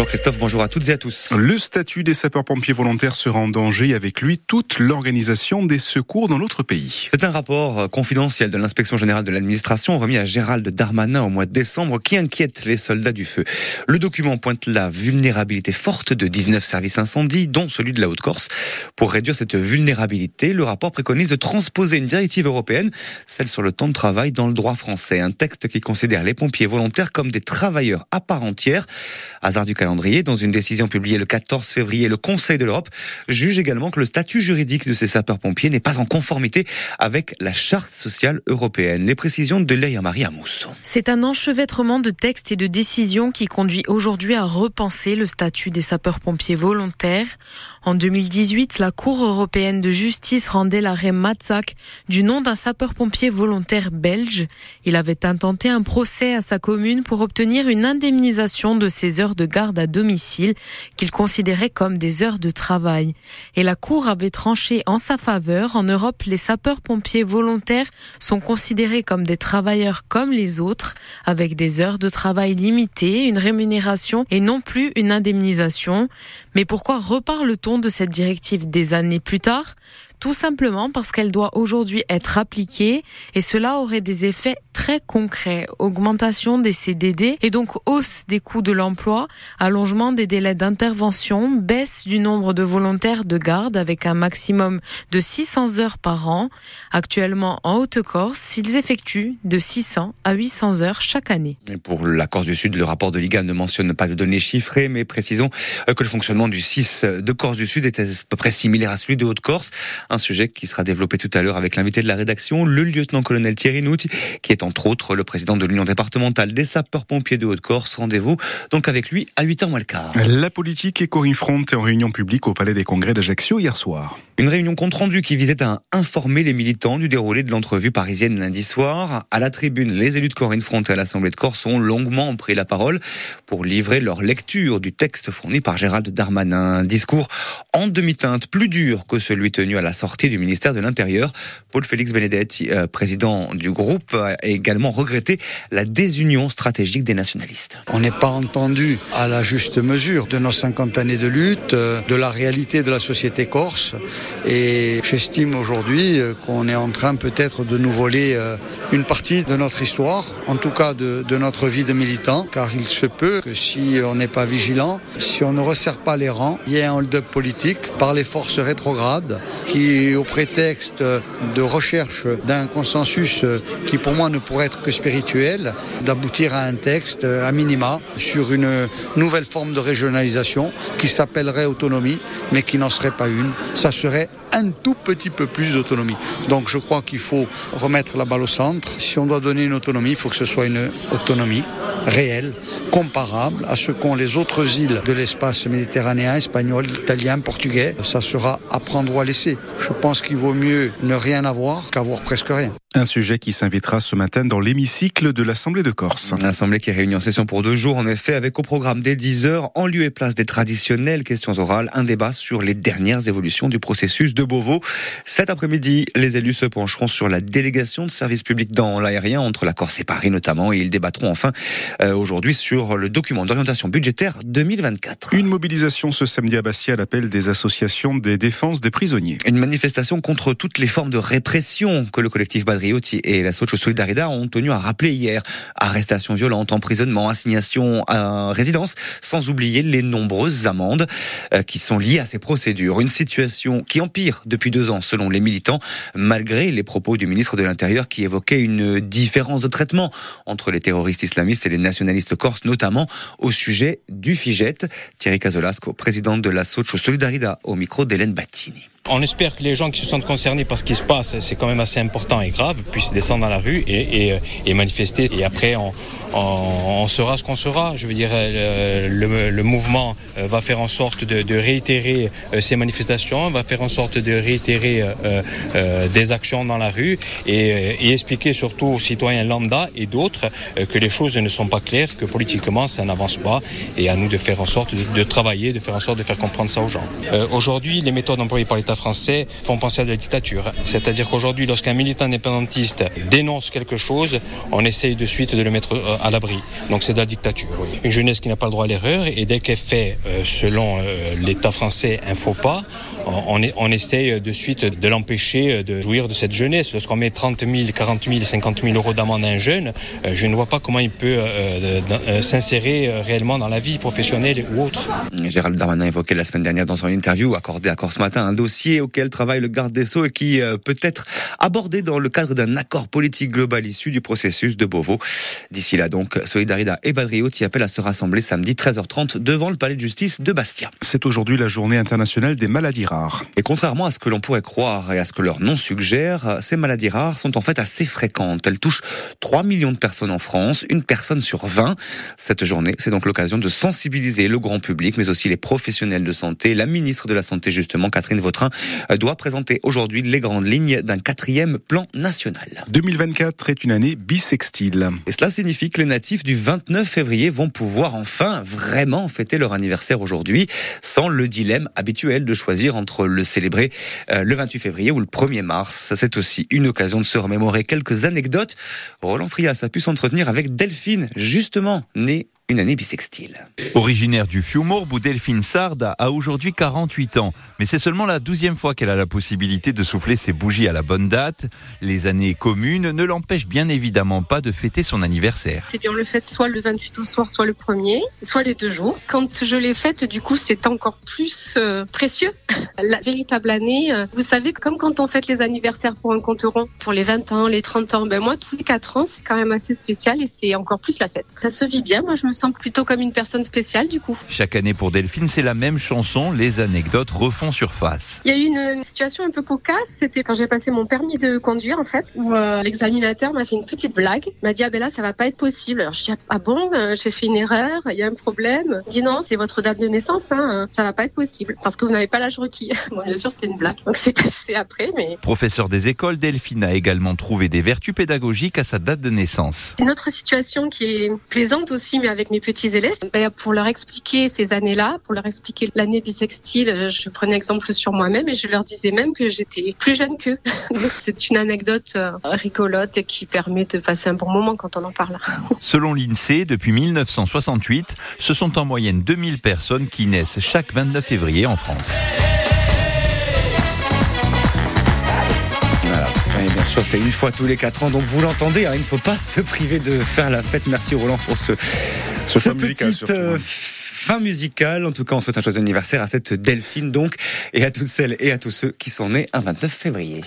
Bonjour Christophe, bonjour à toutes et à tous. Le statut des sapeurs-pompiers volontaires sera en danger et avec lui toute l'organisation des secours dans notre pays. C'est un rapport confidentiel de l'inspection générale de l'administration remis à Gérald Darmanin au mois de décembre qui inquiète les soldats du feu. Le document pointe la vulnérabilité forte de 19 services incendies, dont celui de la Haute-Corse. Pour réduire cette vulnérabilité, le rapport préconise de transposer une directive européenne, celle sur le temps de travail dans le droit français. Un texte qui considère les pompiers volontaires comme des travailleurs à part entière. Hasard du calendrier, dans une décision publiée le 14 février, le Conseil de l'Europe juge également que le statut juridique de ces sapeurs-pompiers n'est pas en conformité avec la charte sociale européenne. Les précisions de Leia Marie Amous. C'est un enchevêtrement de textes et de décisions qui conduit aujourd'hui à repenser le statut des sapeurs-pompiers volontaires. En 2018, la Cour européenne de justice rendait l'arrêt Matzak du nom d'un sapeur-pompier volontaire belge. Il avait intenté un procès à sa commune pour obtenir une indemnisation de ses heures de garde à domicile qu'il considérait comme des heures de travail. Et la Cour avait tranché en sa faveur. En Europe, les sapeurs-pompiers volontaires sont considérés comme des travailleurs comme les autres, avec des heures de travail limitées, une rémunération et non plus une indemnisation. Mais pourquoi reparle-t-on de cette directive des années plus tard? Tout simplement parce qu'elle doit aujourd'hui être appliquée et cela aurait des effets très concrets. Augmentation des CDD et donc hausse des coûts de l'emploi, allongement des délais d'intervention, baisse du nombre de volontaires de garde avec un maximum de 600 heures par an. Actuellement en Haute-Corse, ils effectuent de 600 à 800 heures chaque année. Pour la Corse du Sud, le rapport de Liga ne mentionne pas de données chiffrées, mais précisons que le fonctionnement du 6 de Corse du Sud est à peu près similaire à celui de Haute-Corse. Un sujet qui sera développé tout à l'heure avec l'invité de la rédaction, le lieutenant-colonel Thierry Nout, qui est entre autres le président de l'Union départementale des sapeurs-pompiers de Haute-Corse. Rendez-vous donc avec lui à 8h moins le quart. La politique et Corinne Front en réunion publique au Palais des Congrès d'Ajaccio hier soir. Une réunion compte rendu qui visait à informer les militants du déroulé de l'entrevue parisienne lundi soir. À la tribune, les élus de Corinne Front et à l'Assemblée de Corse ont longuement pris la parole pour livrer leur lecture du texte fourni par Gérald Darmanin. Un discours en demi-teinte, plus dur que celui tenu à la sortie du ministère de l'Intérieur. Paul Félix Benedetti, euh, président du groupe, a également regretté la désunion stratégique des nationalistes. On n'est pas entendu à la juste mesure de nos 50 années de lutte, euh, de la réalité de la société corse. Et j'estime aujourd'hui euh, qu'on est en train peut-être de nous voler une partie de notre histoire, en tout cas de, notre vie de militant, car il se peut que si on n'est pas vigilant, si on ne resserre pas les rangs, il y ait un hold-up politique par les forces rétrogrades qui, au prétexte de recherche d'un consensus qui pour moi ne pourrait être que spirituel, d'aboutir à un texte à minima sur une nouvelle forme de régionalisation qui s'appellerait autonomie, mais qui n'en serait pas une. Ça serait un tout petit peu plus d'autonomie. Donc je crois qu'il faut remettre la balle au centre. Si on doit donner une autonomie, il faut que ce soit une autonomie réelle, comparable à ce qu'ont les autres îles de l'espace méditerranéen, espagnol, italien, portugais. Ça sera à prendre ou à laisser. Je pense qu'il vaut mieux ne rien avoir qu'avoir presque rien. Un sujet qui s'invitera ce matin dans l'hémicycle de l'Assemblée de Corse. L'Assemblée qui est réunie en session pour deux jours, en effet, avec au programme dès 10 heures, en lieu et place des traditionnelles questions orales, un débat sur les dernières évolutions du processus de Beauvau. Cet après-midi, les élus se pencheront sur la délégation de services publics dans l'aérien entre la Corse et Paris notamment, et ils débattront enfin aujourd'hui sur le document d'orientation budgétaire 2024. Une mobilisation ce samedi à Bastia à l'appel des associations des défenses des prisonniers. Une manifestation contre toutes les formes de répression que le collectif Badriotti et la Socio Solidarida ont tenu à rappeler hier. Arrestation violente, emprisonnement, assignation à résidence, sans oublier les nombreuses amendes euh, qui sont liées à ces procédures. Une situation qui empire depuis deux ans, selon les militants, malgré les propos du ministre de l'Intérieur qui évoquait une différence de traitement entre les terroristes islamistes et les nationalistes corses, notamment au sujet du FIGET. Thierry Casolasco, président de la Socio Solidarida, au micro d'Hélène Battini. On espère que les gens qui se sentent concernés par ce qui se passe, c'est quand même assez important et grave, puissent descendre dans la rue et, et, et manifester. Et après, on, on, on sera ce qu'on sera. Je veux dire, le, le, le, mouvement va faire en sorte de, de réitérer ces manifestations, va faire en sorte de réitérer euh, euh, des actions dans la rue et, et, expliquer surtout aux citoyens lambda et d'autres que les choses ne sont pas claires, que politiquement ça n'avance pas et à nous de faire en sorte de, de, travailler, de faire en sorte de faire comprendre ça aux gens. Euh, Aujourd'hui, les méthodes employées par l'État français font penser à de la dictature. C'est-à-dire qu'aujourd'hui, lorsqu'un militant indépendantiste dénonce quelque chose, on essaye de suite de le mettre euh, à l'abri. Donc c'est de la dictature. Une jeunesse qui n'a pas le droit à l'erreur et dès qu'elle fait, euh, selon euh, l'État français, un faux pas, on, on essaye de suite de l'empêcher de jouir de cette jeunesse. Lorsqu'on met 30 000, 40 000, 50 000 euros d'amende à un jeune, je ne vois pas comment il peut s'insérer réellement dans la vie professionnelle ou autre. Gérald Darmanin évoquait la semaine dernière dans son interview accordé à ce matin un dossier auquel travaille le garde des Sceaux et qui peut être abordé dans le cadre d'un accord politique global issu du processus de Beauvau. D'ici là donc, Solidarida et Badrio y appellent à se rassembler samedi 13h30 devant le palais de justice de Bastia. C'est aujourd'hui la journée internationale des maladies rares. Et contrairement à ce que l'on pourrait croire et à ce que leur nom suggère, ces maladies rares sont en fait assez fréquentes. Elles touchent 3 millions de personnes en France, une personne sur 20. Cette journée, c'est donc l'occasion de sensibiliser le grand public, mais aussi les professionnels de santé. La ministre de la Santé, justement, Catherine Vautrin, doit présenter aujourd'hui les grandes lignes d'un quatrième plan national. 2024 est une année bissextile. Et cela signifie que les natifs du 29 février vont pouvoir enfin vraiment fêter leur anniversaire aujourd'hui, sans le dilemme habituel de choisir entre le célébrer euh, le 28 février ou le 1er mars. C'est aussi une occasion de se remémorer quelques anecdotes. Roland Frias a pu s'entretenir avec Delphine, justement née une année bisextile. Originaire du Fiumourbe, Delphine Sard a aujourd'hui 48 ans. Mais c'est seulement la douzième fois qu'elle a la possibilité de souffler ses bougies à la bonne date. Les années communes ne l'empêchent bien évidemment pas de fêter son anniversaire. C'est bien le fait soit le 28 au soir, soit le 1er, soit les deux jours. Quand je l'ai faite, du coup, c'est encore plus euh, précieux. La véritable année, euh, vous savez, comme quand on fête les anniversaires pour un compte rond, pour les 20 ans, les 30 ans, ben moi, tous les 4 ans, c'est quand même assez spécial et c'est encore plus la fête. Ça se vit bien. Moi, je me sens plutôt comme une personne spéciale du coup. Chaque année pour Delphine, c'est la même chanson, les anecdotes refont surface. Il y a eu une, situation un peu cocasse, c'était quand j'ai passé mon permis de conduire en fait, où euh, l'examinateur m'a fait une petite blague, m'a dit ah ben là ça va pas être possible. Alors je dis ah bon, euh, j'ai fait une erreur, il y a un problème. Il dit non, c'est votre date de naissance, hein, ça va pas être possible parce que vous n'avez pas l'âge requis. bon bien sûr c'était une blague, donc c'est passé après, mais. Professeur des écoles, Delphine a également trouvé des vertus pédagogiques à sa date de naissance. Une autre situation qui est plaisante aussi, mais avec mes petits élèves, ben, pour leur expliquer ces années-là, pour leur expliquer l'année bisextile, euh, je prenais exemple sur moi-même et je leur disais même que j'étais plus jeune qu'eux. c'est une anecdote euh, rigolote qui permet de passer un bon moment quand on en parle. Selon l'INSEE, depuis 1968, ce sont en moyenne 2000 personnes qui naissent chaque 29 février en France. bien sûr, c'est une fois tous les quatre ans, donc vous l'entendez, hein, il ne faut pas se priver de faire la fête. Merci Roland pour ce, ce, petite euh, fin musicale. En tout cas, on souhaite un joyeux anniversaire à cette Delphine donc, et à toutes celles et à tous ceux qui sont nés un 29 février.